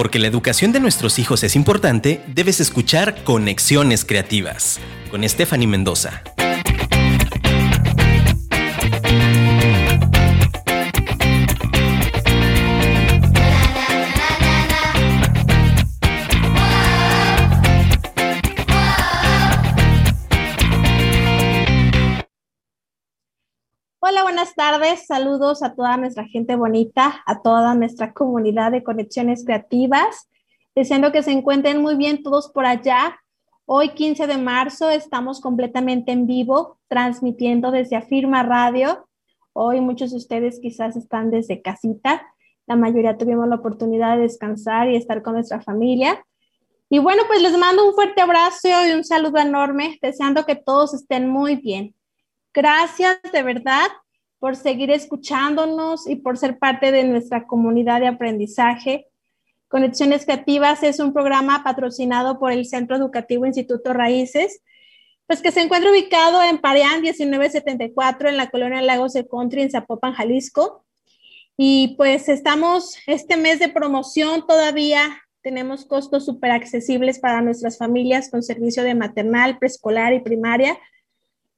Porque la educación de nuestros hijos es importante, debes escuchar Conexiones Creativas con Stephanie Mendoza. Buenas tardes. Saludos a toda nuestra gente bonita, a toda nuestra comunidad de conexiones creativas. Deseando que se encuentren muy bien todos por allá. Hoy, 15 de marzo, estamos completamente en vivo, transmitiendo desde Afirma Radio. Hoy muchos de ustedes quizás están desde casita. La mayoría tuvimos la oportunidad de descansar y estar con nuestra familia. Y bueno, pues les mando un fuerte abrazo y un saludo enorme, deseando que todos estén muy bien. Gracias de verdad por seguir escuchándonos y por ser parte de nuestra comunidad de aprendizaje. Conexiones Creativas es un programa patrocinado por el Centro Educativo Instituto Raíces, pues que se encuentra ubicado en Pareán 1974 en la colonia Lagos de Country en Zapopan, Jalisco. Y pues estamos este mes de promoción todavía, tenemos costos súper accesibles para nuestras familias con servicio de maternal, preescolar y primaria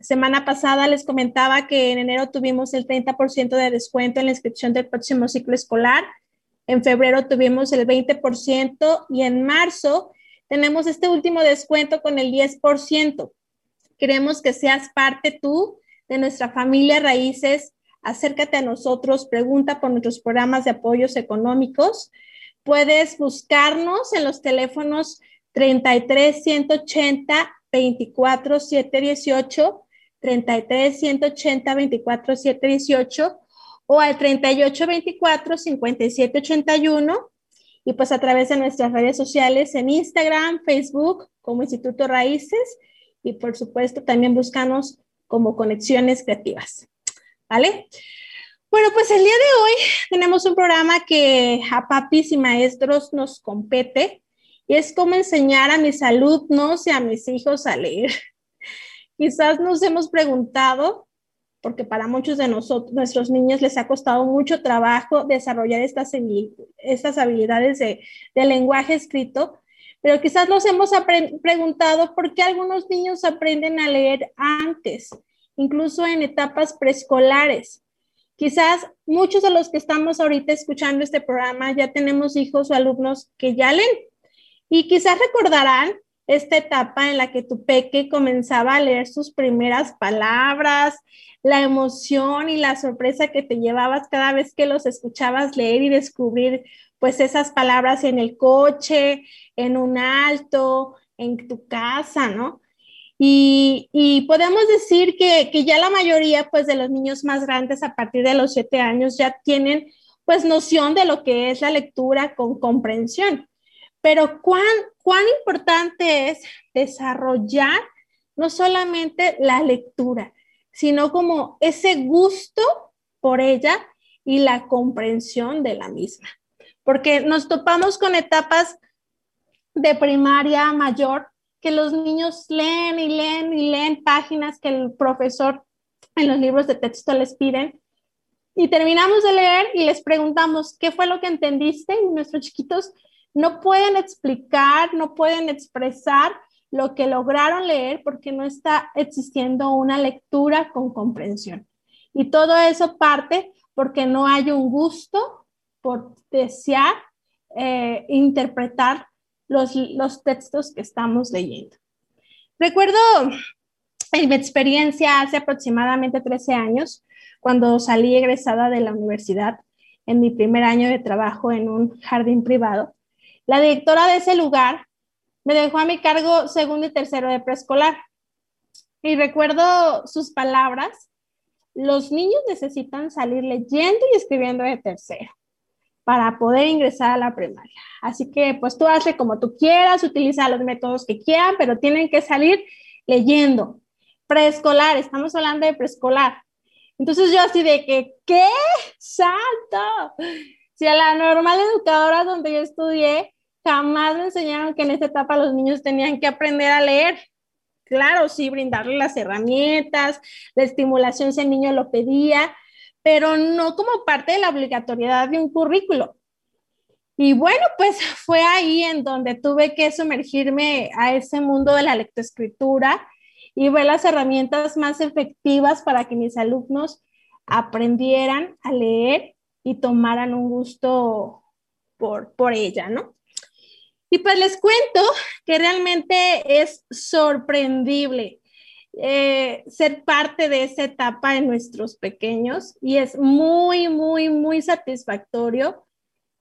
semana pasada les comentaba que en enero tuvimos el 30% de descuento en la inscripción del próximo ciclo escolar. En febrero tuvimos el 20% y en marzo tenemos este último descuento con el 10%. Queremos que seas parte tú de nuestra familia Raíces. Acércate a nosotros, pregunta por nuestros programas de apoyos económicos. Puedes buscarnos en los teléfonos 33 180 24 718 33 180 24 718 o al 38 24 57 81 y pues a través de nuestras redes sociales en Instagram, Facebook como Instituto Raíces y por supuesto también buscamos como Conexiones Creativas. ¿Vale? Bueno, pues el día de hoy tenemos un programa que a papis y maestros nos compete y es cómo enseñar a mis alumnos y a mis hijos a leer. Quizás nos hemos preguntado, porque para muchos de nosotros, nuestros niños les ha costado mucho trabajo desarrollar estas, estas habilidades de, lenguaje escrito, pero quizás nos hemos preguntado por qué algunos niños aprenden a leer antes, incluso en etapas preescolares. Quizás muchos de los que estamos ahorita escuchando este programa ya tenemos hijos o alumnos que ya leen y quizás recordarán esta etapa en la que tu peque comenzaba a leer sus primeras palabras, la emoción y la sorpresa que te llevabas cada vez que los escuchabas leer y descubrir pues esas palabras en el coche, en un alto, en tu casa, ¿no? Y, y podemos decir que, que, ya la mayoría pues de los niños más grandes a partir de los siete años ya tienen pues noción de lo que es la lectura con comprensión. Pero cuán, cuán importante es desarrollar no solamente la lectura, sino como ese gusto por ella y la comprensión de la misma. Porque nos topamos con etapas de primaria mayor que los niños leen y leen y leen páginas que el profesor en los libros de texto les piden. Y terminamos de leer y les preguntamos, ¿qué fue lo que entendiste? Y nuestros chiquitos no pueden explicar, no pueden expresar lo que lograron leer porque no está existiendo una lectura con comprensión. Y todo eso parte porque no hay un gusto por desear eh, interpretar los, los textos que estamos leyendo. Recuerdo en mi experiencia hace aproximadamente 13 años, cuando salí egresada de la universidad en mi primer año de trabajo en un jardín privado, la directora de ese lugar me dejó a mi cargo segundo y tercero de preescolar. Y recuerdo sus palabras, los niños necesitan salir leyendo y escribiendo de tercero para poder ingresar a la primaria. Así que pues tú hazle como tú quieras, utiliza los métodos que quieran, pero tienen que salir leyendo. Preescolar, estamos hablando de preescolar. Entonces yo así de que, ¿qué? Salto. Si a la normal educadora donde yo estudié, jamás me enseñaron que en esta etapa los niños tenían que aprender a leer. Claro, sí, brindarle las herramientas, la estimulación si el niño lo pedía, pero no como parte de la obligatoriedad de un currículo. Y bueno, pues fue ahí en donde tuve que sumergirme a ese mundo de la lectoescritura y ver las herramientas más efectivas para que mis alumnos aprendieran a leer y tomaran un gusto por, por ella, ¿no? Y pues les cuento que realmente es sorprendible eh, ser parte de esa etapa de nuestros pequeños y es muy, muy, muy satisfactorio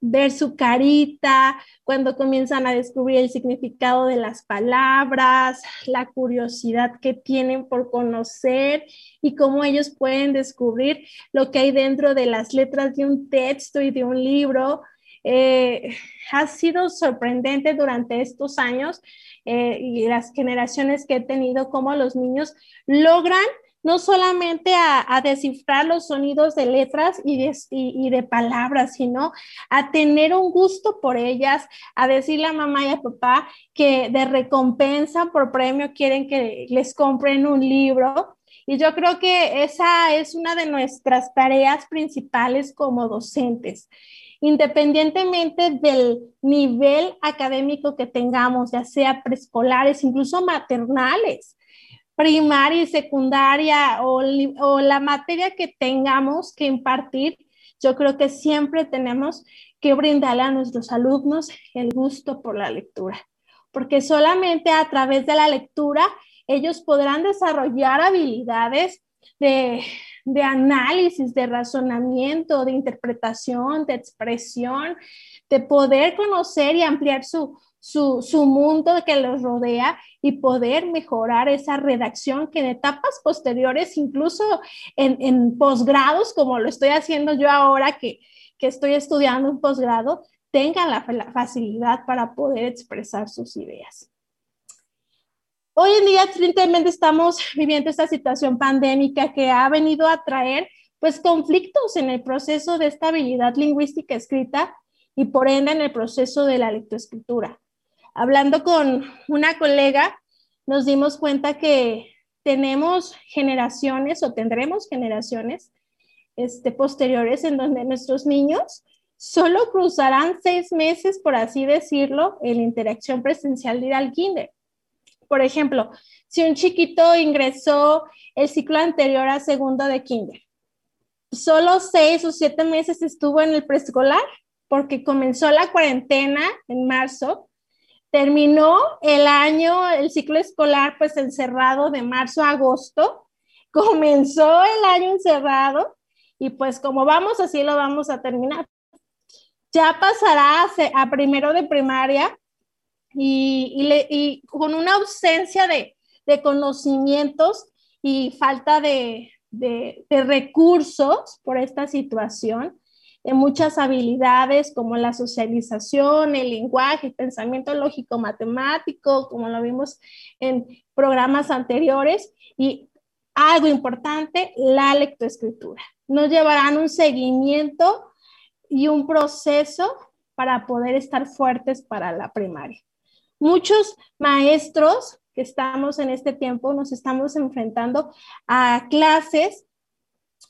ver su carita cuando comienzan a descubrir el significado de las palabras, la curiosidad que tienen por conocer y cómo ellos pueden descubrir lo que hay dentro de las letras de un texto y de un libro. Eh, ha sido sorprendente durante estos años eh, y las generaciones que he tenido, cómo los niños logran no solamente a, descifrar los sonidos de letras y de, y, de, palabras, sino a tener un gusto por ellas, a decirle a mamá y a papá que de recompensa por premio quieren que les compren un libro. Y yo creo que esa es una de nuestras tareas principales como docentes independientemente del nivel académico que tengamos, ya sea preescolares, incluso maternales primaria y secundaria o, la materia que tengamos que impartir, yo creo que siempre tenemos que brindarle a nuestros alumnos el gusto por la lectura, porque solamente a través de la lectura ellos podrán desarrollar habilidades de, de análisis, de razonamiento, de interpretación, de expresión, de poder conocer y ampliar su, su, su, mundo que los rodea y poder mejorar esa redacción que en etapas posteriores, incluso en, en posgrados, como lo estoy haciendo yo ahora que, que estoy estudiando un posgrado, tengan la, la facilidad para poder expresar sus ideas. Hoy en día, tristemente, estamos viviendo esta situación pandémica que ha venido a traer pues conflictos en el proceso de estabilidad lingüística escrita y por ende en el proceso de la lectoescritura hablando con una colega, nos dimos cuenta que tenemos generaciones o tendremos generaciones este, posteriores en donde nuestros niños solo cruzarán seis meses, por así decirlo, en la interacción presencial de ir al kinder. Por ejemplo, si un chiquito ingresó el ciclo anterior a segundo de kinder, solo seis o siete meses estuvo en el preescolar porque comenzó la cuarentena en marzo terminó el año, el ciclo escolar, pues encerrado de marzo a agosto, comenzó el año encerrado y pues como vamos, así lo vamos a terminar. Ya pasará a, primero de primaria y, con una ausencia de, conocimientos y falta de, recursos por esta situación de muchas habilidades como la socialización, el lenguaje, el pensamiento lógico matemático, como lo vimos en programas anteriores, y algo importante, la lectoescritura. Nos llevarán un seguimiento y un proceso para poder estar fuertes para la primaria. Muchos maestros que estamos en este tiempo nos estamos enfrentando a clases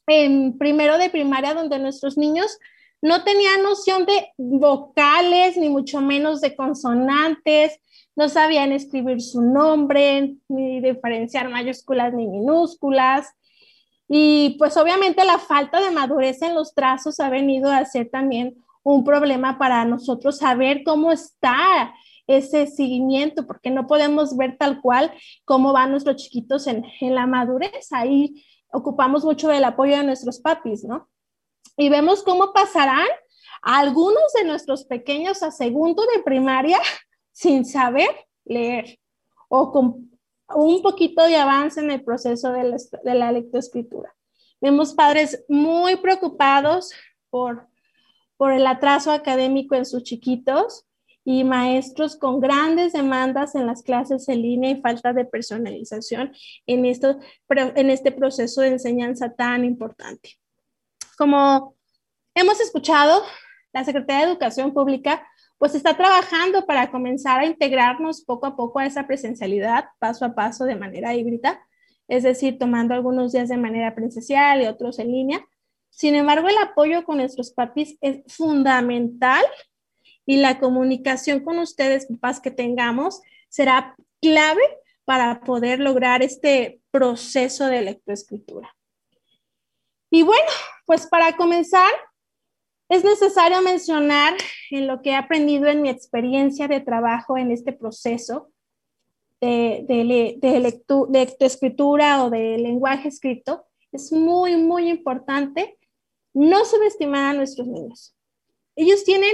en primero de primaria donde nuestros niños no tenían noción de vocales, ni mucho menos de consonantes, no sabían escribir su nombre, ni diferenciar mayúsculas ni minúsculas. Y pues obviamente la falta de madurez en los trazos ha venido a ser también un problema para nosotros saber cómo está ese seguimiento, porque no podemos ver tal cual cómo van nuestros chiquitos en, en la madurez. Ahí ocupamos mucho del apoyo de nuestros papis, ¿no? Y vemos cómo pasarán algunos de nuestros pequeños a segundo de primaria sin saber leer o con un poquito de avance en el proceso de la, de la lectoescritura. Vemos padres muy preocupados por, por el atraso académico en sus chiquitos y maestros con grandes demandas en las clases en línea y falta de personalización en, esto, en este proceso de enseñanza tan importante. Como hemos escuchado, la Secretaría de Educación Pública pues está trabajando para comenzar a integrarnos poco a poco a esa presencialidad, paso a paso, de manera híbrida, es decir, tomando algunos días de manera presencial y otros en línea. Sin embargo, el apoyo con nuestros papis es fundamental y la comunicación con ustedes, papás, que tengamos, será clave para poder lograr este proceso de lectoescritura. Y bueno, pues para comenzar, es necesario mencionar en lo que he aprendido en mi experiencia de trabajo en este proceso de, de, de, lectoescritura o de lenguaje escrito, es muy, muy importante no subestimar a nuestros niños. Ellos tienen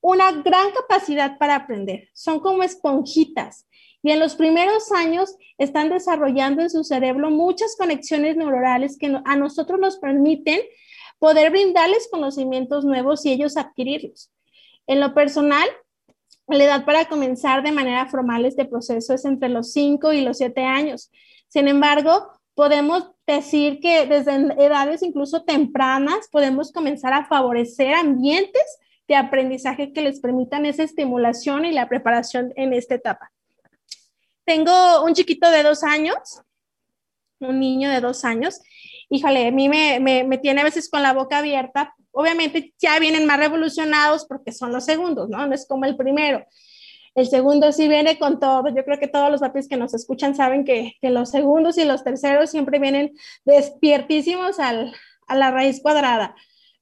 una gran capacidad para aprender, son como esponjitas y en los primeros años están desarrollando en su cerebro muchas conexiones neuronales que a nosotros nos permiten poder brindarles conocimientos nuevos y ellos adquirirlos. En lo personal, la edad para comenzar de manera formal este proceso es entre los 5 y los 7 años. Sin embargo, podemos decir que desde edades incluso tempranas podemos comenzar a favorecer ambientes de aprendizaje que les permitan esa estimulación y la preparación en esta etapa. Tengo un chiquito de dos años, un niño de dos años. Híjole, a mí me, me, tiene a veces con la boca abierta. Obviamente ya vienen más revolucionados porque son los segundos, ¿no? No es como el primero. El segundo sí viene con todo. Yo creo que todos los papis que nos escuchan saben que, que los segundos y los terceros siempre vienen despiertísimos al, a la raíz cuadrada.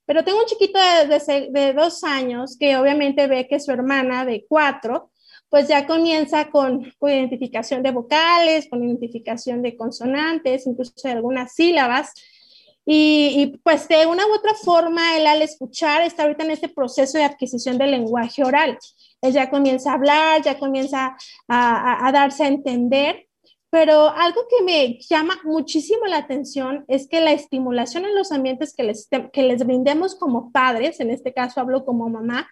Pero tengo un chiquito de, de, de, dos años que obviamente ve que su hermana de cuatro pues ya comienza con, identificación de vocales, con identificación de consonantes, incluso de algunas sílabas. Y, pues de una u otra forma, él al escuchar está ahorita en este proceso de adquisición del lenguaje oral. Él ya comienza a hablar, ya comienza a, darse a entender, pero algo que me llama muchísimo la atención es que la estimulación en los ambientes que les, que les brindemos como padres, en este caso hablo como mamá,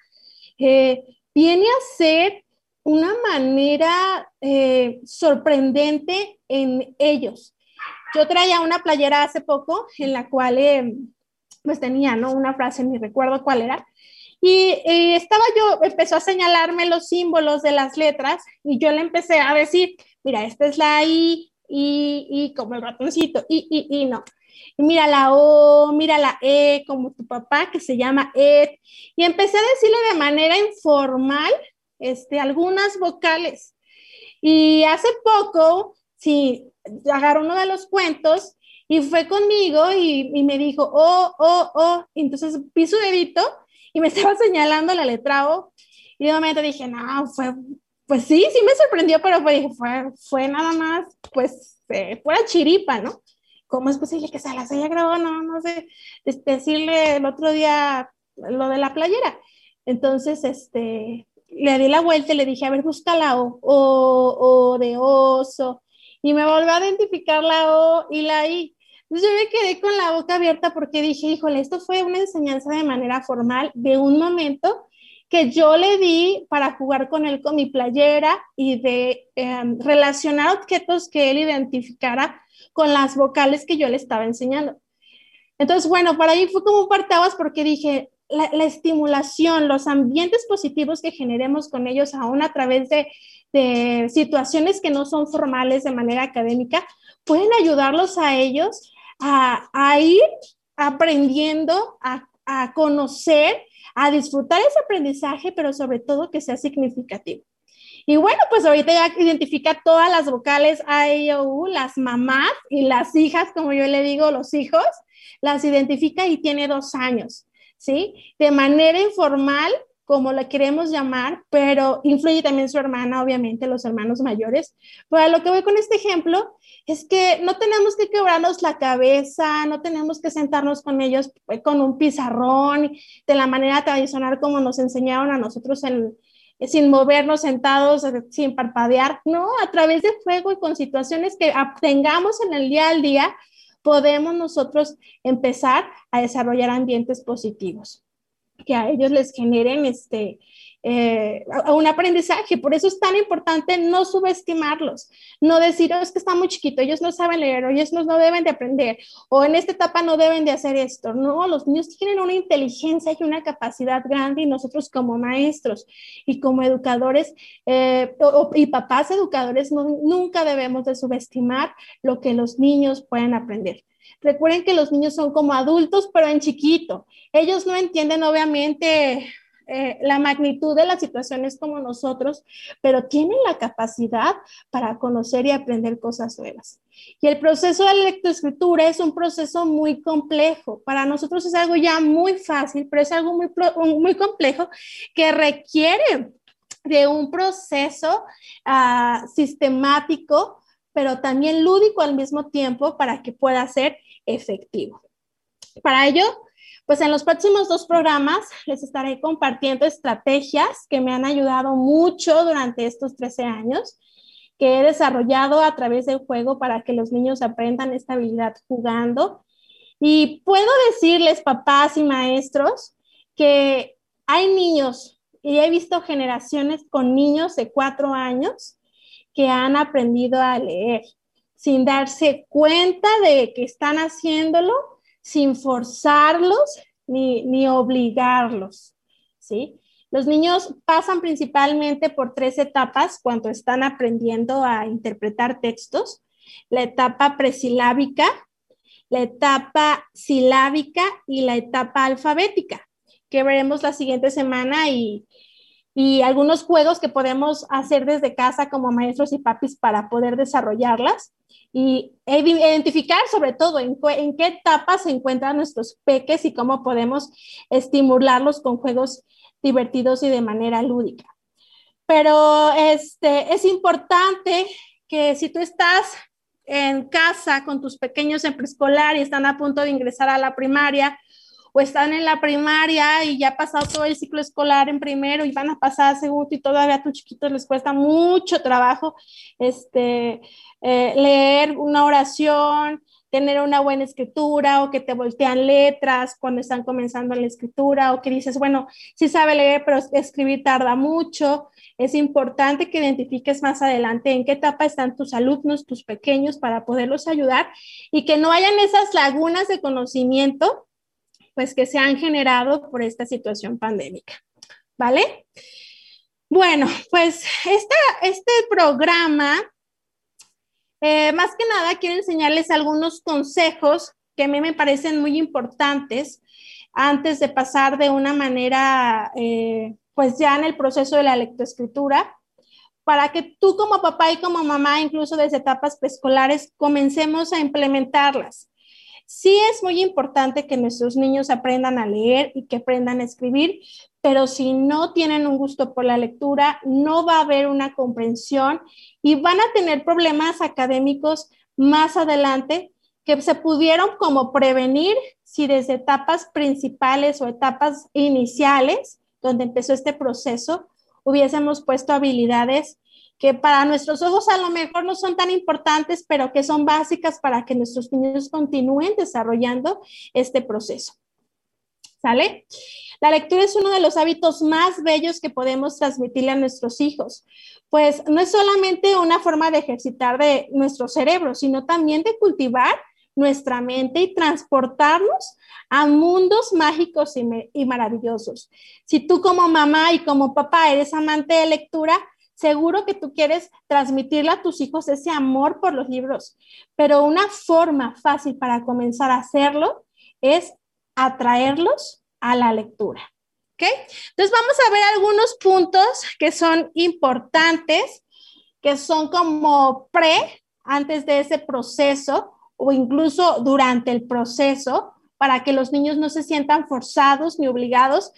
eh, viene a ser una manera eh, sorprendente en ellos. Yo traía una playera hace poco en la cual eh, pues tenía ¿no? una frase, ni recuerdo cuál era, y estaba yo, empezó a señalarme los símbolos de las letras y yo le empecé a decir, mira, esta es la I, I, I, como el ratoncito, I, I, I, no. Y mira la O, mira la E, como tu papá que se llama Ed. Y empecé a decirle de manera informal este, algunas vocales. Y hace poco, sí, agarró uno de los cuentos y fue conmigo y, me dijo, oh, oh, oh. entonces vi su dedito y me estaba señalando la letra O. Y de momento dije, no, fue, pues sí, sí me sorprendió, pero fue, fue, nada más, pues, eh, fuera chiripa, ¿no? ¿Cómo es posible que se las haya grabado? No, no sé, decirle el otro día lo de la playera. Entonces, este, le di la vuelta y le dije, a ver, busca la O, o, de oso. Y me volvió a identificar la O y la I. Entonces yo me quedé con la boca abierta porque dije, híjole, esto fue una enseñanza de manera formal de un momento que yo le di para jugar con él con mi playera y de em, relacionar objetos que él identificara con las vocales que yo le estaba enseñando. Entonces, bueno, para ahí fue como un partabas porque dije, la, estimulación, los ambientes positivos que generemos con ellos, aún a través de, situaciones que no son formales de manera académica, pueden ayudarlos a ellos a, ir aprendiendo, a, a, conocer, a disfrutar ese aprendizaje, pero sobre todo que sea significativo. Y bueno, pues ahorita ya identifica todas las vocales A, E, I, O, U, las mamás y las hijas, como yo le digo, los hijos, las identifica y tiene dos años. ¿sí? De manera informal, como la queremos llamar, pero influye también su hermana, obviamente, los hermanos mayores. Pero lo que voy con este ejemplo es que no tenemos que quebrarnos la cabeza, no tenemos que sentarnos con ellos eh, con un pizarrón de la manera tradicional como nos enseñaron a nosotros sin movernos sentados, eh, sin parpadear, no, a través de fuego y con situaciones que tengamos en el día al día, podemos nosotros empezar a desarrollar ambientes positivos que a ellos les generen este, eh, un aprendizaje. Por eso es tan importante no subestimarlos, no decir, oh, es que está muy chiquito, ellos no saben leer, o ellos no, no deben de aprender, o en esta etapa no deben de hacer esto. No, los niños tienen una inteligencia y una capacidad grande y nosotros como maestros y como educadores eh, y papás educadores nunca debemos de subestimar lo que los niños pueden aprender. Recuerden que los niños son como adultos, pero en chiquito. Ellos no entienden, obviamente, eh, la magnitud de las situaciones como nosotros, pero tienen la capacidad para conocer y aprender cosas nuevas. Y el proceso de lectoescritura es un proceso muy complejo. Para nosotros es algo ya muy fácil, pero es algo muy, muy complejo que requiere de un proceso uh, sistemático, pero también lúdico al mismo tiempo para que pueda ser efectivo. Para ello, pues en los próximos dos programas les estaré compartiendo estrategias que me han ayudado mucho durante estos 13 años, que he desarrollado a través del juego para que los niños aprendan esta habilidad jugando. Y puedo decirles, papás y maestros, que hay niños, y he visto generaciones con niños de cuatro años que han aprendido a leer sin darse cuenta de que están haciéndolo sin forzarlos ni, obligarlos, ¿sí? Los niños pasan principalmente por tres etapas cuando están aprendiendo a interpretar textos. La etapa presilábica, la etapa silábica y la etapa alfabética, que veremos la siguiente semana y, y algunos juegos que podemos hacer desde casa como maestros y papis para poder desarrollarlas y identificar sobre todo en, qué etapa se encuentran nuestros peques y cómo podemos estimularlos con juegos divertidos y de manera lúdica. Pero este, es importante que si tú estás en casa con tus pequeños en preescolar y están a punto de ingresar a la primaria o están en la primaria y ya ha pasado todo el ciclo escolar en primero y van a pasar a segundo y todavía a tus chiquitos les cuesta mucho trabajo este, eh, leer una oración, tener una buena escritura o que te voltean letras cuando están comenzando la escritura o que dices, bueno, sí sabe leer, pero escribir tarda mucho. Es importante que identifiques más adelante en qué etapa están tus alumnos, tus pequeños, para poderlos ayudar y que no hayan esas lagunas de conocimiento, pues que se han generado por esta situación pandémica. ¿Vale? Bueno, pues este programa eh, más que nada, quiero enseñarles algunos consejos que a mí me parecen muy importantes antes de pasar de una manera, eh, pues ya en el proceso de la lectoescritura, para que tú como papá y como mamá, incluso desde etapas preescolares, comencemos a implementarlas. Sí es muy importante que nuestros niños aprendan a leer y que aprendan a escribir, pero si no tienen un gusto por la lectura, no va a haber una comprensión y van a tener problemas académicos más adelante que se pudieron como prevenir si desde etapas principales o etapas iniciales, donde empezó este proceso, hubiésemos puesto habilidades que para nuestros ojos a lo mejor no son tan importantes, pero que son básicas para que nuestros niños continúen desarrollando este proceso. ¿Sale? La lectura es uno de los hábitos más bellos que podemos transmitirle a nuestros hijos, pues no es solamente una forma de ejercitar de nuestro cerebro, sino también de cultivar nuestra mente y transportarnos a mundos mágicos y, y, maravillosos. Si tú como mamá y como papá eres amante de lectura, seguro que tú quieres transmitirle a tus hijos ese amor por los libros, pero una forma fácil para comenzar a hacerlo es atraerlos a la lectura. ¿Ok? Entonces vamos a ver algunos puntos que son importantes, que son como pre, antes de ese proceso o incluso durante el proceso, para que los niños no se sientan forzados ni obligados.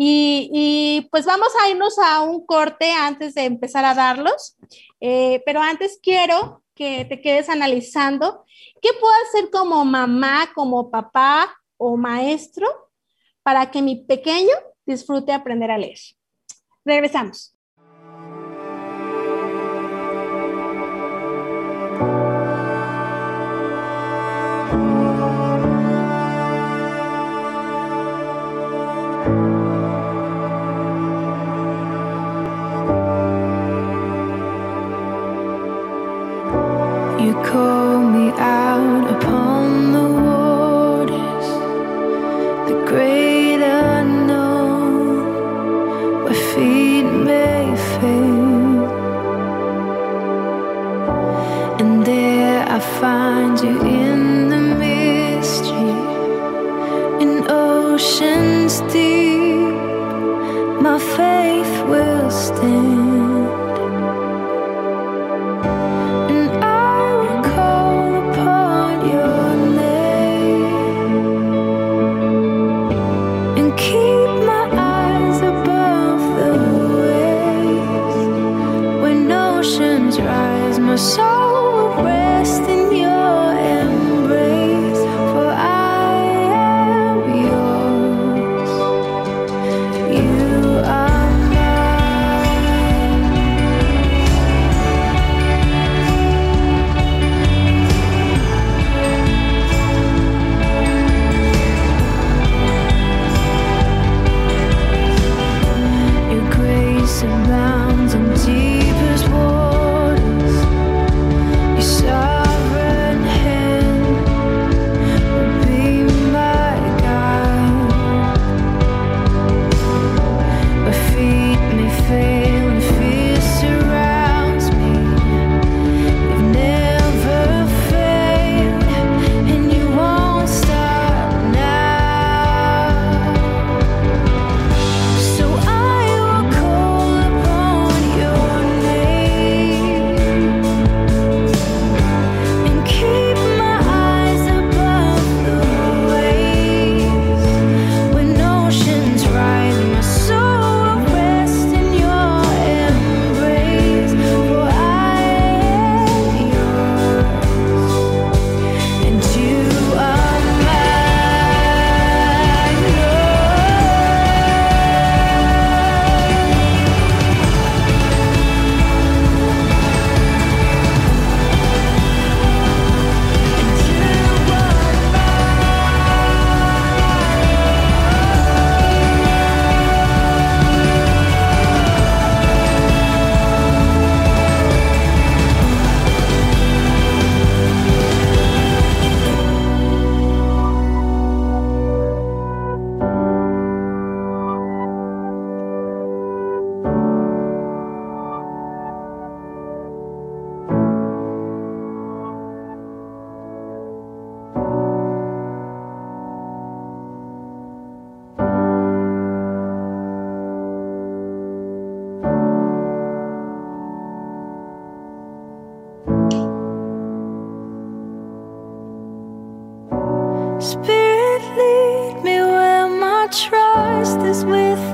Y, pues vamos a irnos a un corte antes de empezar a darlos, eh, pero antes quiero que te quedes analizando qué puedo hacer como mamá, como papá o maestro para que mi pequeño disfrute aprender a leer. Regresamos.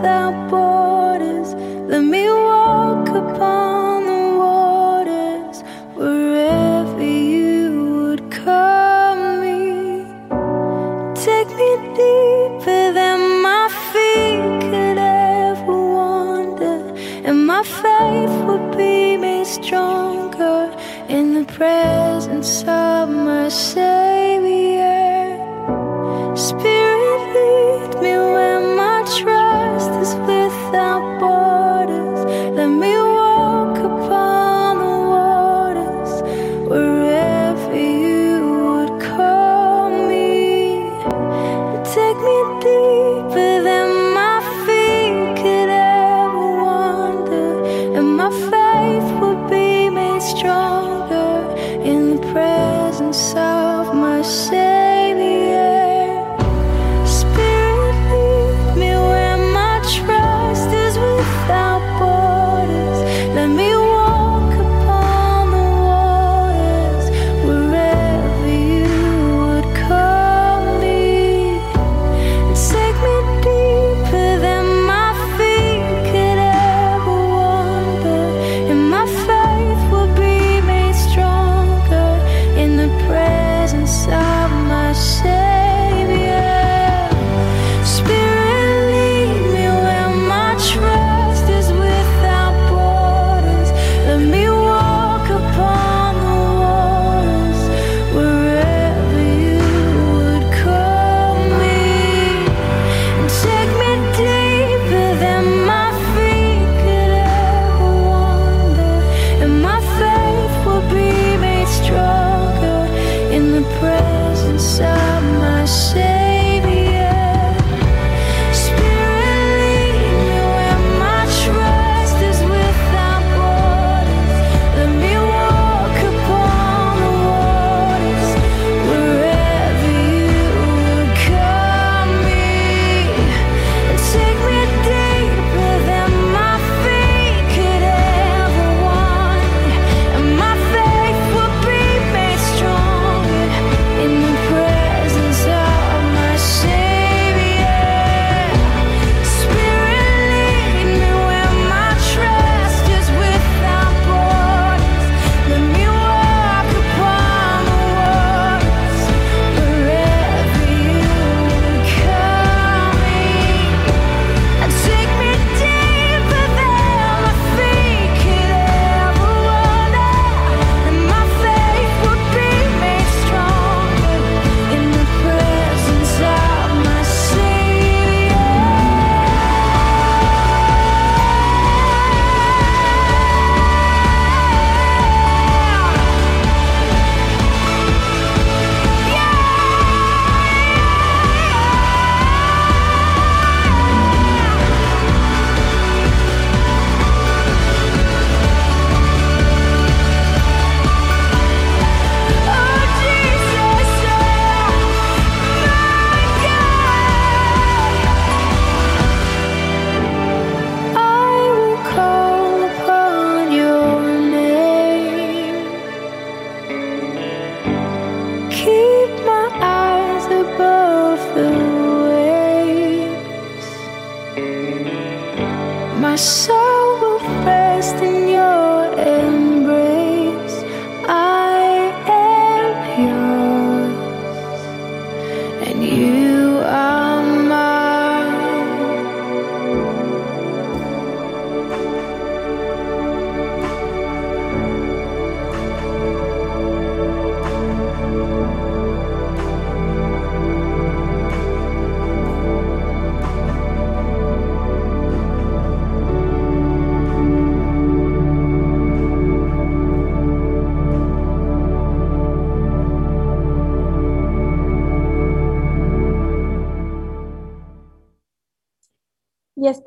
without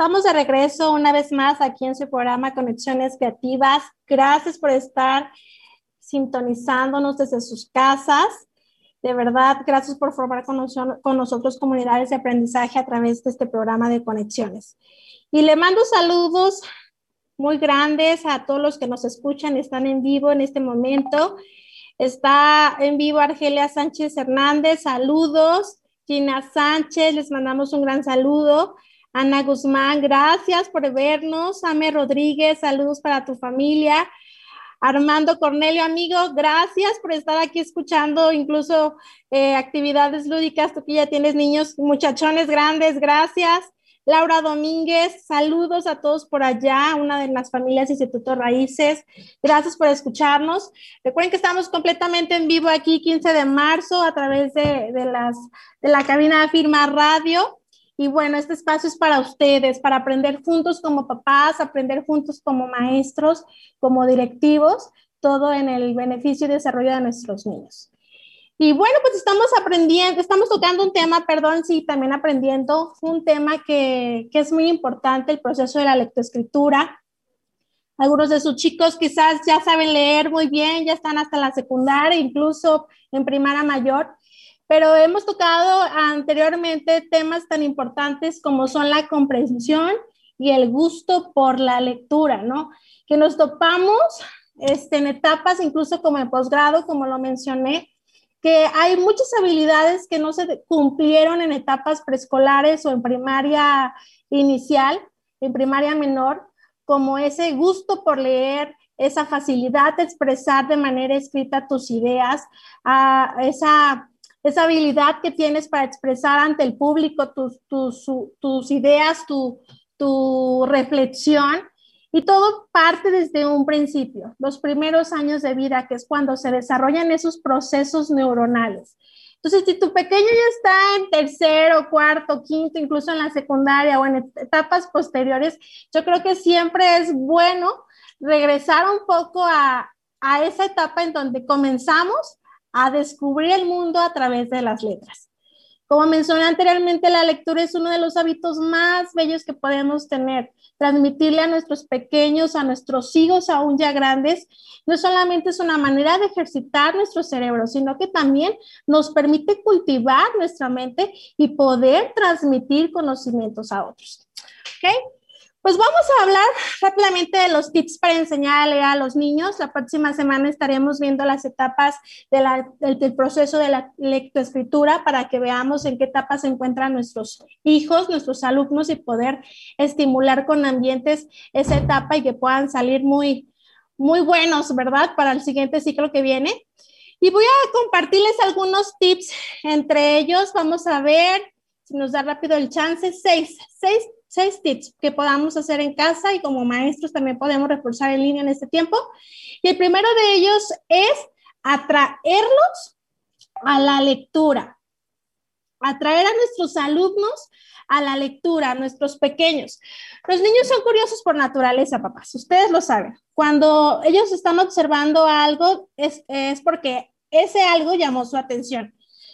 estamos de regreso una vez más aquí en su programa Conexiones Creativas. Gracias por estar sintonizándonos desde sus casas. De verdad, gracias por formar con, nosotros comunidades de aprendizaje a través de este programa de conexiones. Y le mando saludos muy grandes a todos los que nos escuchan, están en vivo en este momento. Está en vivo Argelia Sánchez Hernández, saludos. Gina Sánchez, les mandamos un gran saludo. Ana Guzmán, gracias por vernos. Ame Rodríguez, saludos para tu familia. Armando Cornelio, amigo, gracias por estar aquí escuchando incluso eh, actividades lúdicas. Tú que ya tienes niños, muchachones grandes, gracias. Laura Domínguez, saludos a todos por allá, una de las familias Instituto Raíces. Gracias por escucharnos. Recuerden que estamos completamente en vivo aquí 15 de marzo a través de, las, de la cabina de Firma Radio. Y bueno, este espacio es para ustedes, para aprender juntos como papás, aprender juntos como maestros, como directivos, todo en el beneficio y desarrollo de nuestros niños. Y bueno, pues estamos aprendiendo, estamos tocando un tema, perdón, sí, también aprendiendo un tema que, que es muy importante, el proceso de la lectoescritura. Algunos de sus chicos quizás ya saben leer muy bien, ya están hasta la secundaria, incluso en primaria mayor, pero hemos tocado anteriormente temas tan importantes como son la comprensión y el gusto por la lectura, ¿no? Que nos topamos este, en etapas, incluso como en posgrado, como lo mencioné, que hay muchas habilidades que no se cumplieron en etapas preescolares o en primaria inicial, en primaria menor, como ese gusto por leer, esa facilidad de expresar de manera escrita tus ideas, esa esa habilidad que tienes para expresar ante el público tus, tus, ideas, tu, tu reflexión. Y todo parte desde un principio, los primeros años de vida, que es cuando se desarrollan esos procesos neuronales. Entonces, si tu pequeño ya está en tercero, cuarto, quinto, incluso en la secundaria o en etapas posteriores, yo creo que siempre es bueno regresar un poco a, a esa etapa en donde comenzamos a descubrir el mundo a través de las letras. Como mencioné anteriormente, la lectura es uno de los hábitos más bellos que podemos tener. Transmitirle a nuestros pequeños, a nuestros hijos aún ya grandes, no solamente es una manera de ejercitar nuestro cerebro, sino que también nos permite cultivar nuestra mente y poder transmitir conocimientos a otros. ¿Okay? Pues vamos a hablar rápidamente de los tips para enseñarle a los niños. La próxima semana estaremos viendo las etapas del, proceso de la lectoescritura para que veamos en qué etapas se encuentran nuestros hijos, nuestros alumnos y poder estimular con ambientes esa etapa y que puedan salir muy, muy buenos, ¿verdad? Para el siguiente ciclo que viene. Y voy a compartirles algunos tips. Entre ellos, vamos a ver, si nos da rápido el chance, seis, seis seis tips que podamos hacer en casa y como maestros también podemos reforzar en línea en este tiempo. Y el primero de ellos es atraerlos a la lectura, atraer a nuestros alumnos a la lectura, a nuestros pequeños. Los niños son curiosos por naturaleza, papás, ustedes lo saben. Cuando ellos están observando algo es, es porque ese algo llamó su atención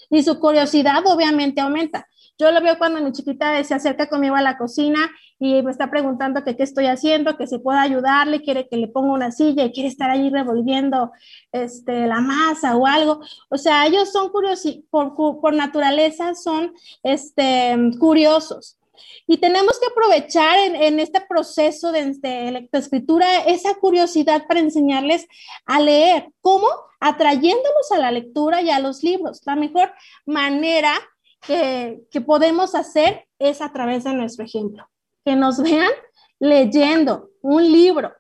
y su curiosidad obviamente aumenta. Yo lo veo cuando mi chiquita se acerca conmigo a la cocina y me está preguntando que qué estoy haciendo, que se pueda ayudarle, quiere que le ponga una silla y quiere estar ahí revolviendo este, la masa o algo. O sea, ellos son curiosos, por, por naturaleza son este, curiosos. Y tenemos que aprovechar en, este proceso de, de lectoescritura esa curiosidad para enseñarles a leer. ¿Cómo? Atrayéndolos a la lectura y a los libros. La mejor manera que, podemos hacer es a través de nuestro ejemplo. Que nos vean leyendo un libro.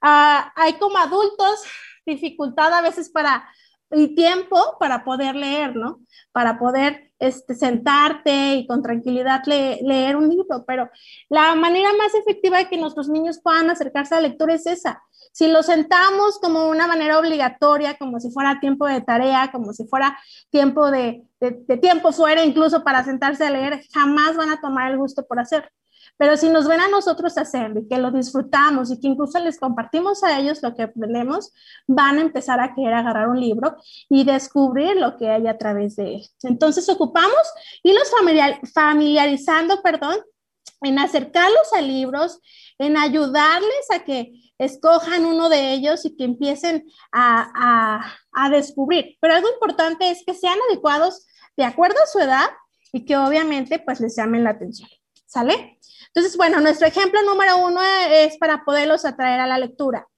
Ah, hay como adultos dificultad a veces para y tiempo para poder leer, ¿no? Para poder este, sentarte y con tranquilidad leer un libro, pero la manera más efectiva de que nuestros niños puedan acercarse a la lectura es esa. Si lo sentamos como una manera obligatoria, como si fuera tiempo de tarea, como si fuera tiempo de, tiempo fuera incluso para sentarse a leer, jamás van a tomar el gusto por hacerlo. Pero si nos ven a nosotros hacerlo y que lo disfrutamos y que incluso les compartimos a ellos lo que aprendemos, van a empezar a querer agarrar un libro y descubrir lo que hay a través de él. Entonces ocupamos y los familiarizando, perdón, en acercarlos a libros, en ayudarles a que escojan uno de ellos y que empiecen a, a descubrir. Pero algo importante es que sean adecuados de acuerdo a su edad y que obviamente pues les llamen la atención. ¿Sale? Entonces, bueno, nuestro ejemplo número uno es para poderlos atraer a la lectura.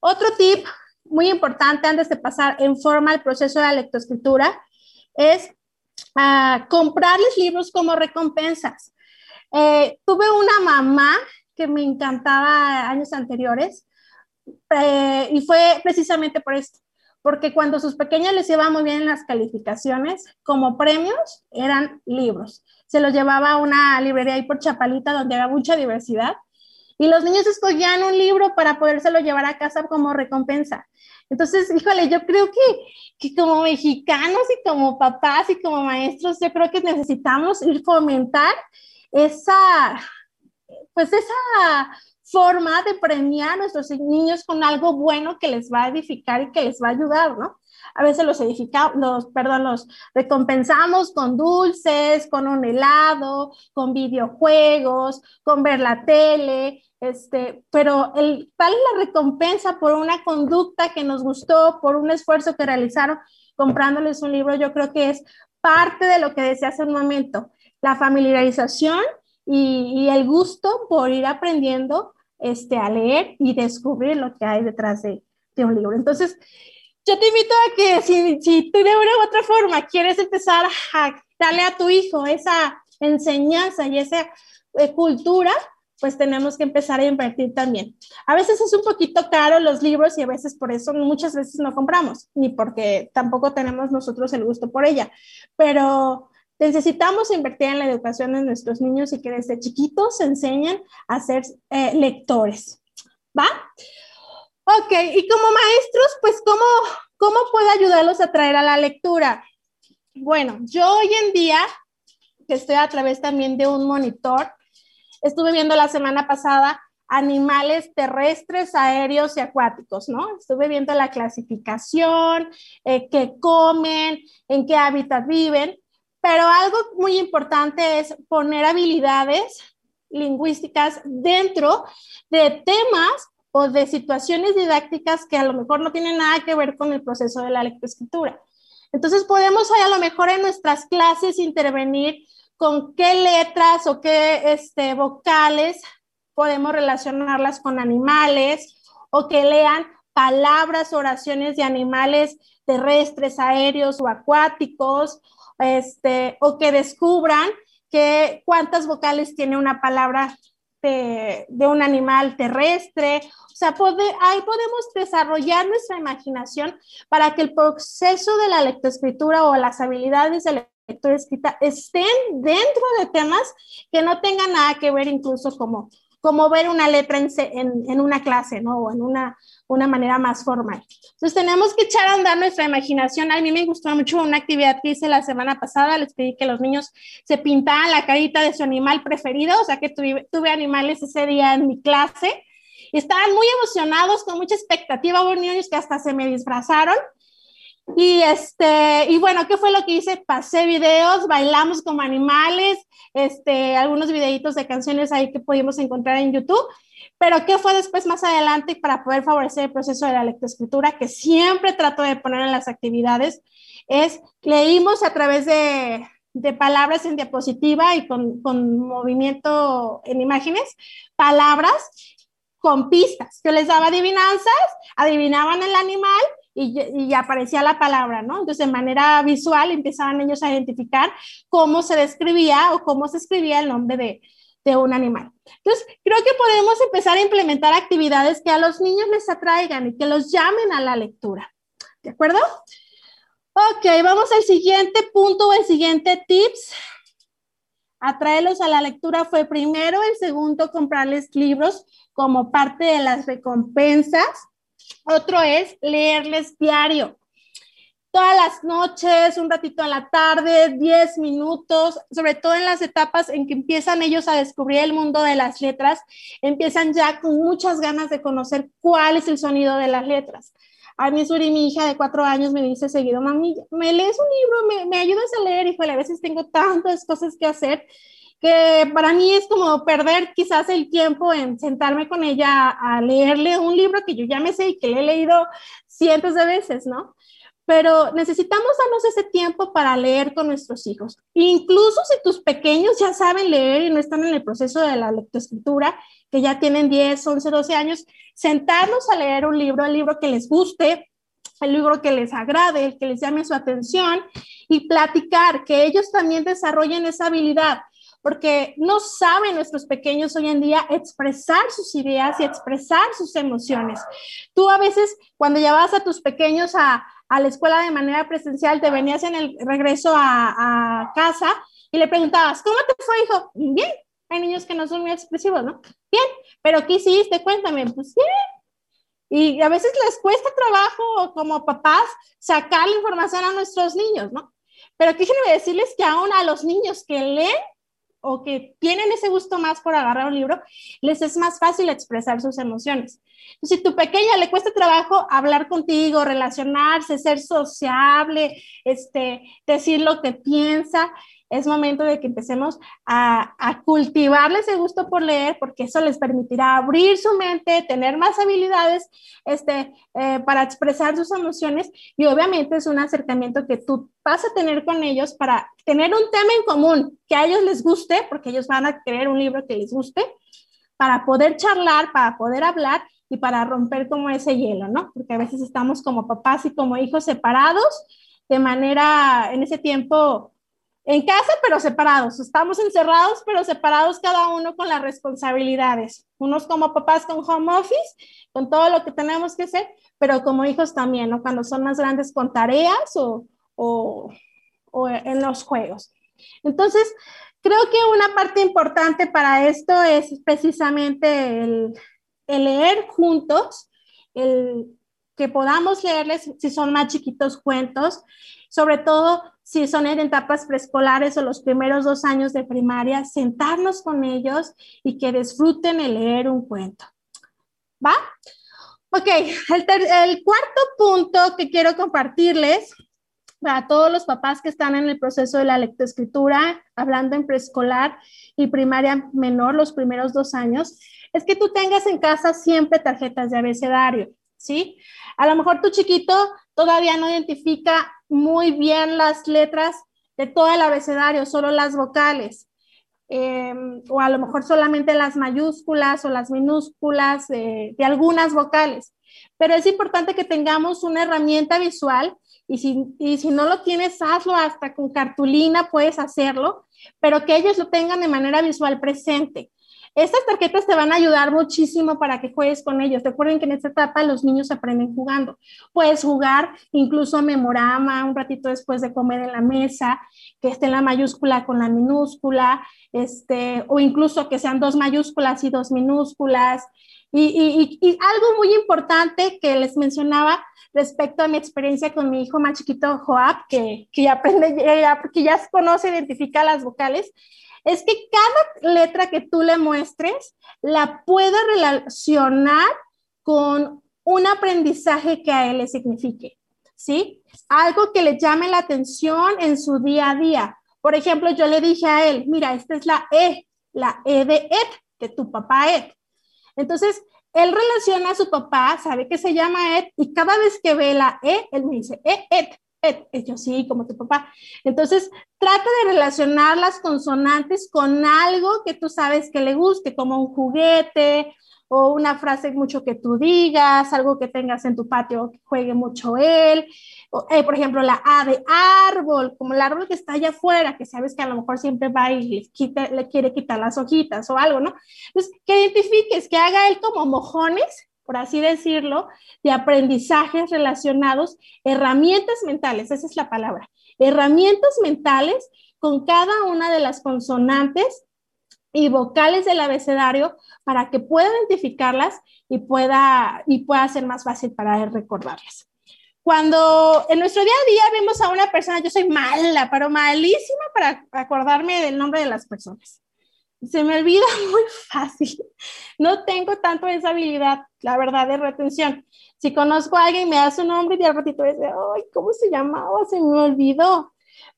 Otro tip muy importante antes de pasar en forma al proceso de la lectoescritura es uh, comprarles libros como recompensas. Eh, tuve una mamá que me encantaba años anteriores eh, y fue precisamente por esto, porque cuando sus pequeños les iba muy bien en las calificaciones, como premios eran libros se los llevaba a una librería ahí por Chapalita donde había mucha diversidad y los niños escogían un libro para podérselo llevar a casa como recompensa. Entonces, híjole, yo creo que, que como mexicanos y como papás y como maestros, yo creo que necesitamos ir fomentar esa, pues esa forma de premiar a nuestros niños con algo bueno que les va a edificar y que les va a ayudar, ¿no? a veces los edificamos, los, perdón, los recompensamos con dulces, con un helado, con videojuegos, con ver la tele, este, pero el, tal la recompensa por una conducta que nos gustó, por un esfuerzo que realizaron comprándoles un libro, yo creo que es parte de lo que decía hace un momento, la familiarización y, el gusto por ir aprendiendo este, a leer y descubrir lo que hay detrás de, de un libro. Entonces, yo te invito a que si, si tú de una u otra forma quieres empezar a darle a tu hijo esa enseñanza y esa eh, cultura, pues tenemos que empezar a invertir también. A veces es un poquito caro los libros y a veces por eso muchas veces no compramos, ni porque tampoco tenemos nosotros el gusto por ella, pero necesitamos invertir en la educación de nuestros niños y que desde chiquitos se enseñen a ser eh, lectores. ¿Va? Ok, y como maestros, pues, ¿cómo, ¿cómo puedo ayudarlos a traer a la lectura? Bueno, yo hoy en día, que estoy a través también de un monitor, estuve viendo la semana pasada animales terrestres, aéreos y acuáticos, ¿no? Estuve viendo la clasificación, eh, qué comen, en qué hábitat viven, pero algo muy importante es poner habilidades lingüísticas dentro de temas o de situaciones didácticas que a lo mejor no tienen nada que ver con el proceso de la lectoescritura. Entonces podemos a lo mejor en nuestras clases intervenir con qué letras o qué este, vocales podemos relacionarlas con animales o que lean palabras, oraciones de animales terrestres, aéreos o acuáticos, este, o que descubran que cuántas vocales tiene una palabra de, un animal terrestre. O sea, ahí podemos desarrollar nuestra imaginación para que el proceso de la lectoescritura o las habilidades de la lectura escrita estén dentro de temas que no tengan nada que ver incluso como, como ver una letra en, una clase, ¿no? O en una, una manera más formal. Entonces tenemos que echar a andar nuestra imaginación. A mí me gustó mucho una actividad que hice la semana pasada. Les pedí que los niños se pintaran la carita de su animal preferido, o sea que tuve, tuve animales ese día en mi clase estaban muy emocionados, con mucha expectativa, hubo niños que hasta se me disfrazaron. Y este, y bueno, ¿qué fue lo que hice? Pasé videos, bailamos como animales, este, algunos videitos de canciones ahí que pudimos encontrar en YouTube. Pero ¿qué fue después más adelante para poder favorecer el proceso de la lectoescritura que siempre trato de poner en las actividades? Es leímos a través de, de palabras en diapositiva y con, con movimiento en imágenes, palabras con pistas. Yo les daba adivinanzas, adivinaban el animal y, y, aparecía la palabra, ¿no? Entonces, de manera visual empezaban ellos a identificar cómo se describía o cómo se escribía el nombre de, de un animal. Entonces, creo que podemos empezar a implementar actividades que a los niños les atraigan y que los llamen a la lectura. ¿De acuerdo? Ok, vamos al siguiente punto o el siguiente tips. Atraerlos a la lectura fue primero, el segundo, comprarles libros como parte de las recompensas. Otro es leerles diario todas las noches, un ratito en la tarde, 10 minutos, sobre todo en las etapas en que empiezan ellos a descubrir el mundo de las letras, empiezan ya con muchas ganas de conocer cuál es el sonido de las letras. A mí, Suri, mi hija de cuatro años, me dice seguido, mami, ¿me lees un libro? ¿Me, me ayudas a leer? Pues a veces tengo tantas cosas que hacer que para mí es como perder quizás el tiempo en sentarme con ella a leerle un libro que yo ya me sé y que le he leído cientos de veces, ¿no? pero necesitamos darnos ese tiempo para leer con nuestros hijos. Incluso si tus pequeños ya saben leer y no están en el proceso de la lectoescritura, que ya tienen 10, 11, 12 años, sentarnos a leer un libro, el libro que les guste, el libro que les agrade, el que les llame su atención y platicar, que ellos también desarrollen esa habilidad porque no saben nuestros pequeños hoy en día expresar sus ideas y expresar sus emociones. Tú a veces cuando llevabas a tus pequeños a, a la escuela de manera presencial, te venías en el regreso a, casa y le preguntabas, ¿cómo te fue, hijo? Bien, hay niños que no son muy expresivos, ¿no? Bien, pero ¿qué hiciste? Cuéntame, pues bien. Y a veces les cuesta trabajo como papás sacar la información a nuestros niños, ¿no? Pero déjenme decirles que aún a los niños que leen o que tienen ese gusto más por agarrar un libro, les es más fácil expresar sus emociones. si tu pequeña le cuesta trabajo hablar contigo, relacionarse, ser sociable, este, decir lo que piensa, es momento de que empecemos a, a cultivarle ese gusto por leer, porque eso les permitirá abrir su mente, tener más habilidades este, eh, para expresar sus emociones y obviamente es un acercamiento que tú vas a tener con ellos para tener un tema en común que a ellos les guste, porque ellos van a querer un libro que les guste, para poder charlar, para poder hablar y para romper como ese hielo, ¿no? Porque a veces estamos como papás y como hijos separados de manera, en ese tiempo, en casa, pero separados. Estamos encerrados, pero separados cada uno con las responsabilidades. Unos como papás con home office, con todo lo que tenemos que hacer, pero como hijos también, ¿no? Cuando son más grandes con tareas o, o, o en los juegos. Entonces, creo que una parte importante para esto es precisamente el, el leer juntos, el que podamos leerles si son más chiquitos cuentos, sobre todo si son en etapas preescolares o los primeros dos años de primaria, sentarnos con ellos y que disfruten el leer un cuento. ¿Va? Ok, el, cuarto punto que quiero compartirles para todos los papás que están en el proceso de la lectoescritura, hablando en preescolar y primaria menor, los primeros dos años, es que tú tengas en casa siempre tarjetas de abecedario, ¿sí? A lo mejor tu chiquito todavía no identifica muy bien las letras de todo el abecedario, solo las vocales. Em, o a lo mejor solamente las mayúsculas o las minúsculas de algunas vocales. Pero es importante que tengamos una herramienta visual y si, y si no lo tienes, hazlo hasta con cartulina, puedes hacerlo, pero que ellos lo tengan de manera visual presente. Estas tarjetas te van a ayudar muchísimo para que juegues con ellos. Recuerden que en esta etapa los niños aprenden jugando. Puedes jugar incluso memorama un ratito después de comer en la mesa, que esté en la mayúscula con la minúscula, este, o incluso que sean dos mayúsculas y dos minúsculas. Y, algo muy importante que les mencionaba respecto a mi experiencia con mi hijo más chiquito, Joab, que, que ya aprende, que ya conoce, identifica las vocales, es que cada letra que tú le muestres la pueda relacionar con un aprendizaje que a él le signifique, ¿sí? Algo que le llame la atención en su día a día. Por ejemplo, yo le dije a él, mira, esta es la E, la E de Ed, de tu papá Ed. Entonces, él relaciona a su papá, sabe que se llama Ed, y cada vez que ve la E, él me dice, E, Ed, yo sí, como tu papá. Entonces, trata de relacionar las consonantes con algo que tú sabes que le guste, como un juguete o una frase mucho que tú digas, algo que tengas en tu patio que juegue mucho él. Eh, por ejemplo, la A de árbol, como el árbol que está allá afuera, que sabes que a lo mejor siempre va y le, le quiere quitar las hojitas o algo, ¿no? Entonces, que identifiques, que haga él como mojones por así decirlo, de aprendizajes relacionados, herramientas mentales, esa es la palabra, herramientas mentales con cada una de las consonantes y vocales del abecedario para que pueda identificarlas y pueda, y pueda ser más fácil para recordarlas. Cuando en nuestro día a día vemos a una persona, yo soy mala, pero malísima para acordarme del nombre de las personas. Se me olvida muy fácil. No tengo tanto esa habilidad, la verdad, de retención. Si conozco a alguien, me da su nombre y al ratito dice, ay, ¿cómo se llamaba? Se me olvidó.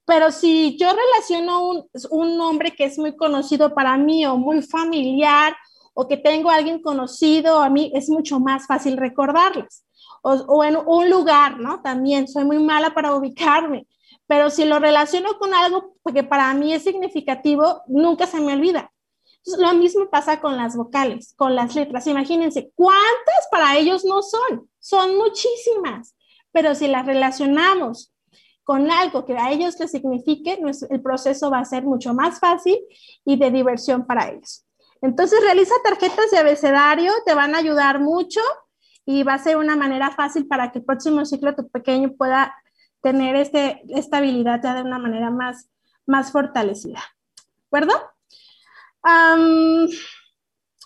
Pero si yo relaciono un, un nombre que es muy conocido para mí o muy familiar o que tengo a alguien conocido, a mí es mucho más fácil recordarlas. O, o, en un lugar, ¿no? También soy muy mala para ubicarme, pero si lo relaciono con algo que para mí es significativo, nunca se me olvida. Lo mismo pasa con las vocales, con las letras. Imagínense, ¿cuántas para ellos no son? Son muchísimas, pero si las relacionamos con algo que a ellos les signifique, el proceso va a ser mucho más fácil y de diversión para ellos. Entonces, realiza tarjetas de abecedario, te van a ayudar mucho y va a ser una manera fácil para que el próximo ciclo tu pequeño pueda tener este, esta habilidad ya de una manera más, más fortalecida. ¿De acuerdo?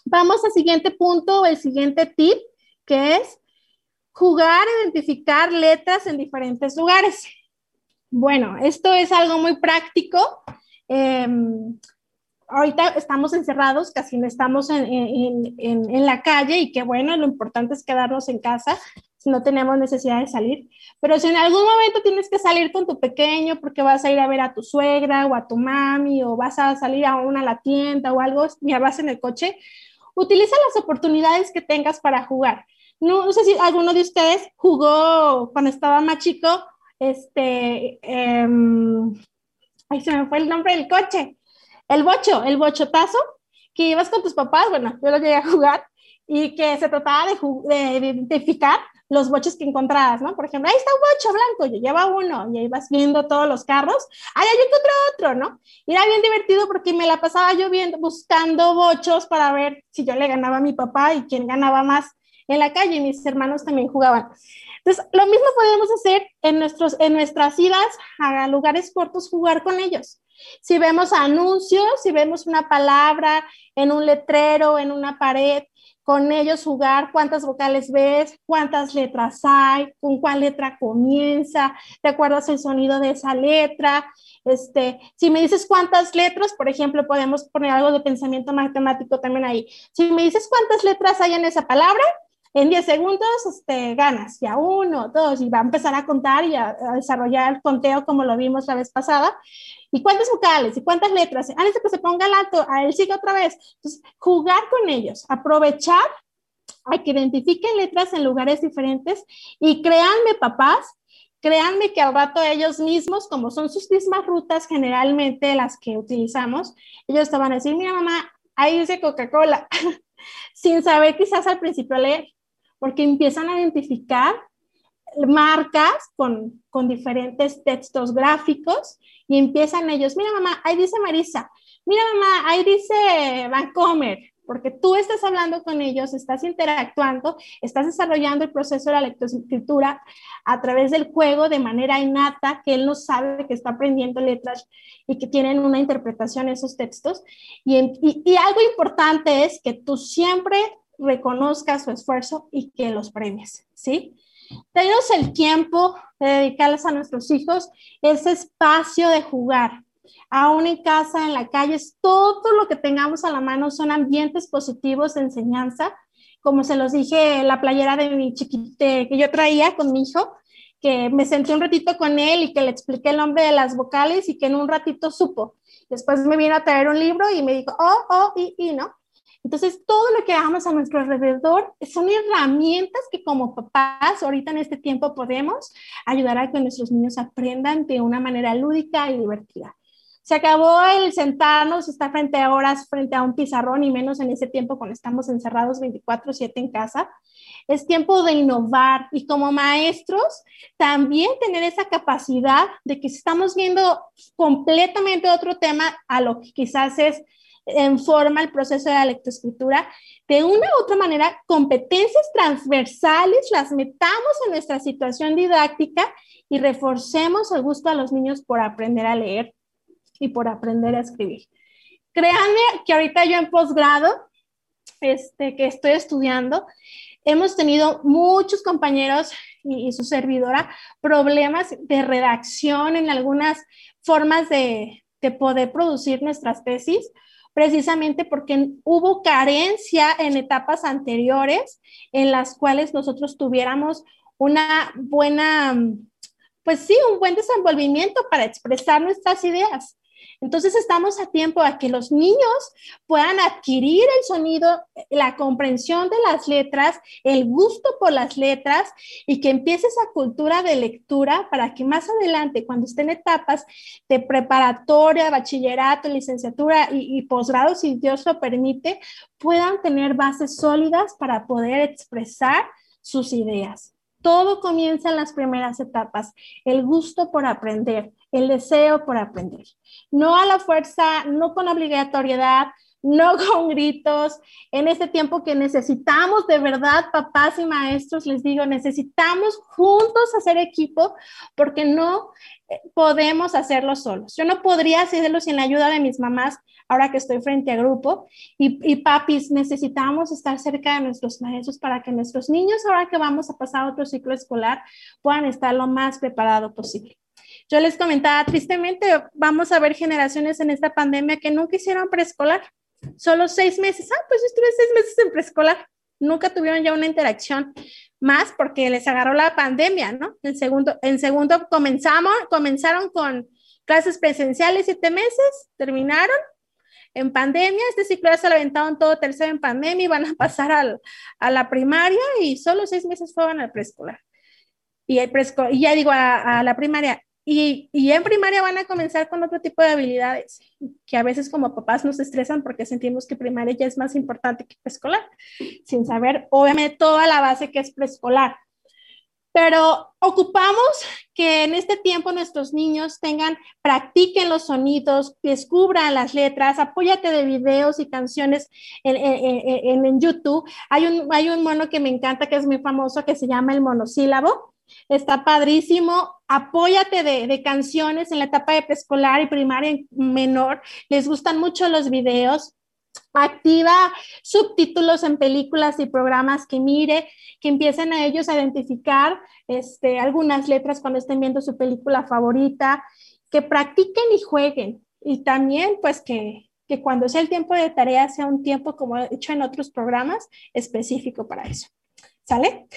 Vamos al siguiente punto, el siguiente tip, que es jugar, identificar letras en diferentes lugares. Bueno, esto es algo muy práctico. Em, ahorita estamos encerrados, casi no estamos en, en, en, la calle y que bueno, lo importante es quedarnos en casa no tenemos necesidad de salir. Pero si en algún momento tienes que salir con tu pequeño porque vas a ir a ver a tu suegra o a tu mami o vas a salir a una a la tienda o algo, ya vas en el coche, utiliza las oportunidades que tengas para jugar. No, no sé si alguno de ustedes jugó cuando estaba más chico este, eh, se me fue el nombre del coche, el bocho, el bochotazo, que ibas con tus papás, bueno, yo lo llegué a jugar, y que se trataba de, de identificar los boches que encontrabas, ¿no? Por ejemplo, ahí está un bocho blanco, yo lleva uno, y ahí vas viendo todos los carros, ahí hay otro, otro, ¿no? Y era bien divertido porque me la pasaba yo viendo, buscando bochos para ver si yo le ganaba a mi papá y quién ganaba más en la calle, mis hermanos también jugaban. Entonces, lo mismo podemos hacer en, nuestros, en nuestras idas a lugares cortos, jugar con ellos. Si vemos anuncios, si vemos una palabra en un letrero, en una pared, con ellos jugar cuántas vocales ves, cuántas letras hay, con cuál letra comienza, te acuerdas el sonido de esa letra. Este, si me dices cuántas letras, por ejemplo, podemos poner algo de pensamiento matemático también ahí. Si me dices cuántas letras hay en esa palabra, en 10 segundos este, ganas, ya uno, dos, y va a empezar a contar y a, desarrollar el conteo como lo vimos la vez pasada. ¿Y cuántas vocales? ¿Y cuántas letras? Antes de que se ponga el alto, a él sigue otra vez. Entonces, jugar con ellos, aprovechar a que identifiquen letras en lugares diferentes y créanme, papás, créanme que al rato ellos mismos, como son sus mismas rutas generalmente las que utilizamos, ellos estaban a decir, mira mamá, ahí dice Coca-Cola, sin saber quizás al principio leer porque empiezan a identificar marcas con, con, diferentes textos gráficos y empiezan ellos, mira mamá, ahí dice Marisa, mira mamá, ahí dice Vancomer, porque tú estás hablando con ellos, estás interactuando, estás desarrollando el proceso de la lectoescritura a través del juego de manera innata, que él no sabe que está aprendiendo letras y que tienen una interpretación esos textos. Y, y, y algo importante es que tú siempre reconozca su esfuerzo y que los premies, ¿sí? Tenemos el tiempo de dedicarles a nuestros hijos ese espacio de jugar. Aún en casa, en la calle, todo lo que tengamos a la mano son ambientes positivos de enseñanza. Como se los dije, la playera de mi chiquite que yo traía con mi hijo, que me senté un ratito con él y que le expliqué el nombre de las vocales y que en un ratito supo. Después me vino a traer un libro y me dijo, oh, oh, y, y, ¿no? Entonces, todo lo que hagamos a nuestro alrededor son herramientas que como papás ahorita en este tiempo podemos ayudar a que nuestros niños aprendan de una manera lúdica y divertida. Se acabó el sentarnos, estar frente a horas, frente a un pizarrón y menos en ese tiempo cuando estamos encerrados 24/7 en casa. Es tiempo de innovar y como maestros también tener esa capacidad de que estamos viendo completamente otro tema a lo que quizás es en forma el proceso de la lectoescritura, de una u otra manera, competencias transversales las metamos en nuestra situación didáctica y reforcemos el gusto a los niños por aprender a leer y por aprender a escribir. Créanme que ahorita yo en posgrado, este, que estoy estudiando, hemos tenido muchos compañeros y, su servidora problemas de redacción en algunas formas de, de poder producir nuestras tesis, precisamente porque hubo carencia en etapas anteriores en las cuales nosotros tuviéramos una buena, pues sí, un buen desenvolvimiento para expresar nuestras ideas. Entonces estamos a tiempo a que los niños puedan adquirir el sonido, la comprensión de las letras, el gusto por las letras y que empiece esa cultura de lectura para que más adelante, cuando estén etapas de preparatoria, bachillerato, licenciatura y, y posgrado, si Dios lo permite, puedan tener bases sólidas para poder expresar sus ideas. Todo comienza en las primeras etapas, el gusto por aprender, el deseo por aprender. No a la fuerza, no con obligatoriedad, no con gritos. En este tiempo que necesitamos de verdad, papás y maestros, les digo, necesitamos juntos hacer equipo porque no eh, podemos hacerlo solos. Yo no podría hacerlo sin la ayuda de mis mamás ahora que estoy frente a grupo. Y, y papis, necesitamos estar cerca de nuestros maestros para que nuestros niños, ahora que vamos a pasar otro ciclo escolar, puedan estar lo más preparado posible. Yo les comentaba, tristemente, vamos a ver generaciones en esta pandemia que nunca hicieron preescolar, solo seis meses. Ah, pues yo estuve seis meses en preescolar. Nunca tuvieron ya una interacción más porque les agarró la pandemia, ¿no? En segundo, en segundo comenzamos, comenzaron con clases presenciales siete meses, terminaron en pandemia, este ciclo ya se lo aventaron todo tercero en pandemia y van a pasar al, a la primaria y solo seis meses fueron al preescolar. Y, el y ya digo a, a la primaria, y, y, en primaria van a comenzar con otro tipo de habilidades que a veces como papás nos estresan porque sentimos que primaria ya es más importante que preescolar, sin saber obviamente toda la base que es preescolar. Pero ocupamos que en este tiempo nuestros niños tengan, practiquen los sonidos, descubran las letras, apóyate de videos y canciones en, en, en YouTube. Hay un, hay un mono que me encanta, que es muy famoso, que se llama el monosílabo Está padrísimo. Apóyate de, canciones en la etapa de preescolar y primaria menor. Les gustan mucho los videos. Activa subtítulos en películas y programas que mire, que empiecen a ellos a identificar este, algunas letras cuando estén viendo su película favorita, que practiquen y jueguen. Y también, pues, que, que cuando sea el tiempo de tarea sea un tiempo, como he hecho en otros programas, específico para eso. ¿Sale?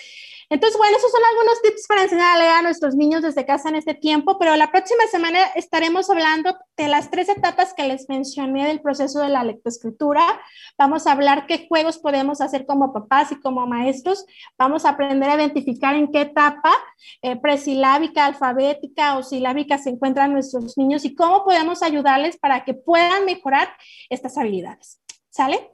Entonces, bueno, esos son algunos tips para enseñarle a nuestros niños desde casa en este tiempo, pero la próxima semana estaremos hablando de las tres etapas que les mencioné del proceso de la lectoescritura. Vamos a hablar qué juegos podemos hacer como papás y como maestros. Vamos a aprender a identificar en qué etapa eh, presilábica, alfabética o silábica se encuentran nuestros niños y cómo podemos ayudarles para que puedan mejorar estas habilidades. ¿Sale?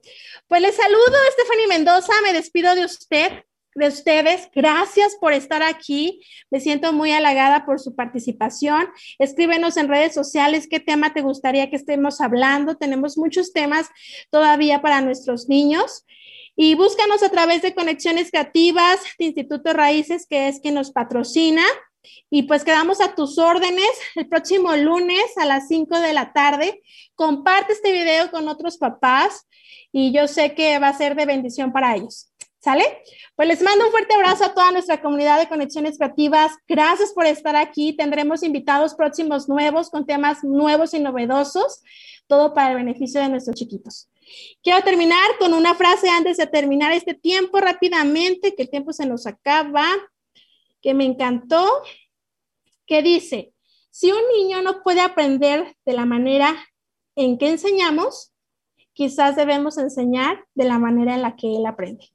Pues les saludo, Stephanie Mendoza, me despido de usted de ustedes. Gracias por estar aquí. Me siento muy halagada por su participación. Escríbenos en redes sociales qué tema te gustaría que estemos hablando. Tenemos muchos temas todavía para nuestros niños. Y búscanos a través de Conexiones Creativas de Instituto Raíces, que es quien nos patrocina. Y pues quedamos a tus órdenes el próximo lunes a las 5 de la tarde. Comparte este video con otros papás y yo sé que va a ser de bendición para ellos. ¿Sale? Pues les mando un fuerte abrazo a toda nuestra comunidad de conexiones creativas. Gracias por estar aquí. Tendremos invitados próximos nuevos con temas nuevos y novedosos, todo para el beneficio de nuestros chiquitos. Quiero terminar con una frase antes de terminar este tiempo rápidamente, que el tiempo se nos acaba, que me encantó, que dice, si un niño no puede aprender de la manera en que enseñamos, quizás debemos enseñar de la manera en la que él aprende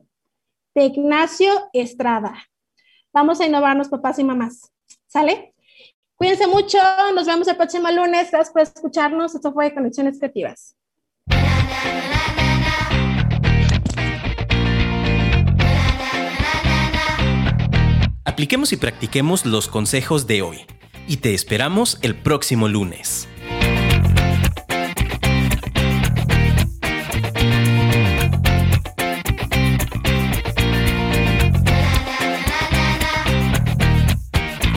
de Ignacio Estrada. Vamos a innovarnos, papás y mamás. ¿Sale? Cuídense mucho, nos vemos el próximo lunes. Gracias por escucharnos. Esto fue Conexiones Creativas. Apliquemos y practiquemos los consejos de hoy y te esperamos el próximo lunes.